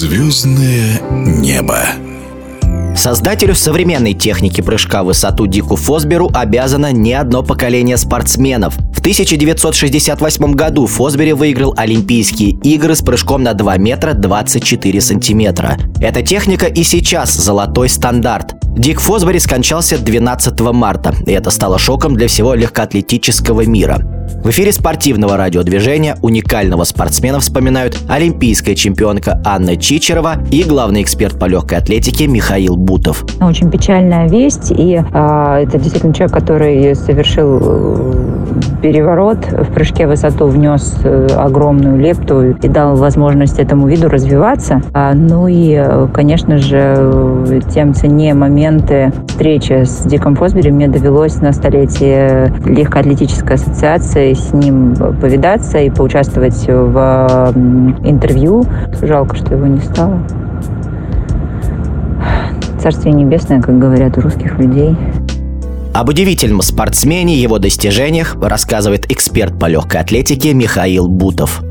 Звездное небо. Создателю современной техники прыжка в высоту Дику Фосберу обязано не одно поколение спортсменов. В 1968 году Фосбери выиграл Олимпийские игры с прыжком на 2 метра 24 сантиметра. Эта техника и сейчас золотой стандарт. Дик Фосбери скончался 12 марта, и это стало шоком для всего легкоатлетического мира. В эфире спортивного радиодвижения уникального спортсмена вспоминают олимпийская чемпионка Анна Чичерова и главный эксперт по легкой атлетике Михаил Бутов. Очень печальная весть, и э, это действительно человек, который совершил э, переворот в прыжке в высоту, внес э, огромную лепту и дал возможность этому виду развиваться. А, ну и, э, конечно же, тем ценнее моменты встречи с Диком Фосбери мне довелось на столетие легкоатлетической ассоциации с ним повидаться и поучаствовать в интервью. Жалко, что его не стало. Царствие небесное, как говорят у русских людей. Об удивительном спортсмене, его достижениях рассказывает эксперт по легкой атлетике Михаил Бутов.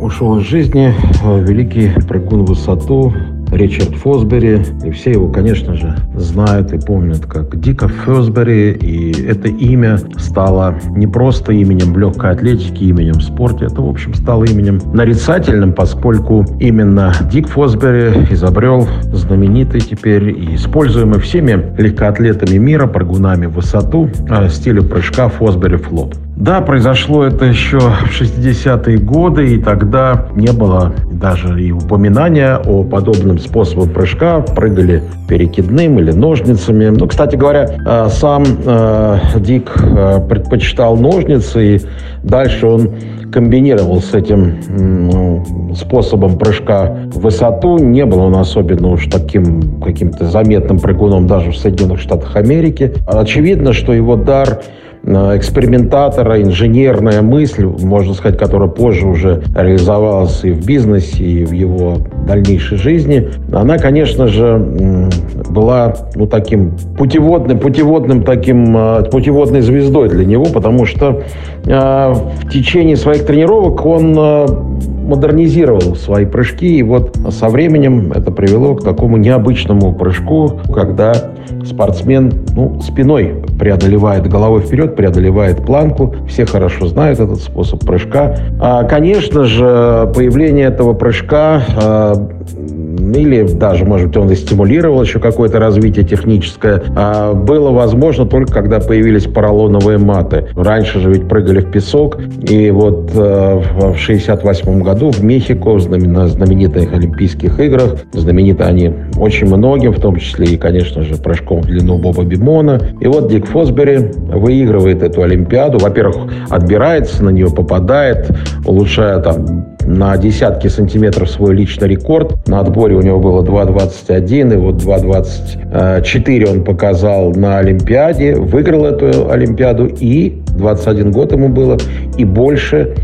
Ушел из жизни э, великий прыгун в высоту, Ричард Фосбери. И все его, конечно же, знают и помнят как Дика Фосбери. И это имя стало не просто именем в легкой атлетики, именем в спорте. Это, в общем, стало именем нарицательным, поскольку именно Дик Фосбери изобрел знаменитый теперь и используемый всеми легкоатлетами мира, прыгунами в высоту, э, стилю прыжка Фосбери флоп. Да, произошло это еще в 60-е годы, и тогда не было даже и упоминания о подобном способе прыжка. Прыгали перекидным или ножницами. Ну, кстати говоря, э, сам э, Дик э, предпочитал ножницы, и дальше он комбинировал с этим ну, способом прыжка в высоту. Не был он особенно уж таким каким-то заметным прыгуном даже в Соединенных Штатах Америки. Очевидно, что его дар экспериментатора, инженерная мысль, можно сказать, которая позже уже реализовалась и в бизнесе, и в его дальнейшей жизни, она, конечно же, была ну, таким путеводным, путеводным таким, а, путеводной звездой для него, потому что э, в течение своих тренировок он э, модернизировал свои прыжки, и вот со временем это привело к такому необычному прыжку, когда спортсмен ну, спиной преодолевает головой вперед, преодолевает планку. Все хорошо знают этот способ прыжка. А, конечно же, появление этого прыжка а, или даже, может быть, он и стимулировал еще какое-то развитие техническое, а было возможно только когда появились поролоновые маты. Раньше же ведь прыгали в песок, и вот э, в 68 году в Мехико, в знаменитых Олимпийских играх, знамениты они очень многим, в том числе и, конечно же, прыжком в длину Боба Бимона. И вот Дик Фосбери выигрывает эту Олимпиаду. Во-первых, отбирается, на нее попадает, улучшая там на десятки сантиметров свой личный рекорд. На отборе у него было 2.21, и вот 2.24 он показал на Олимпиаде, выиграл эту Олимпиаду, и 21 год ему было, и больше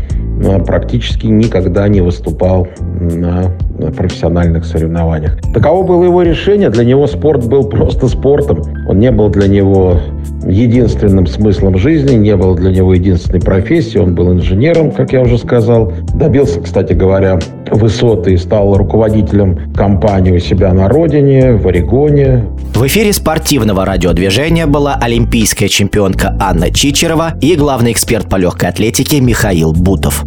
а, практически никогда не выступал на профессиональных соревнованиях. Таково было его решение. Для него спорт был просто спортом. Он не был для него единственным смыслом жизни, не был для него единственной профессией. Он был инженером, как я уже сказал. Добился, кстати говоря, высоты и стал руководителем компании у себя на родине, в Орегоне. В эфире спортивного радиодвижения была олимпийская чемпионка Анна Чичерова и главный эксперт по легкой атлетике Михаил Бутов.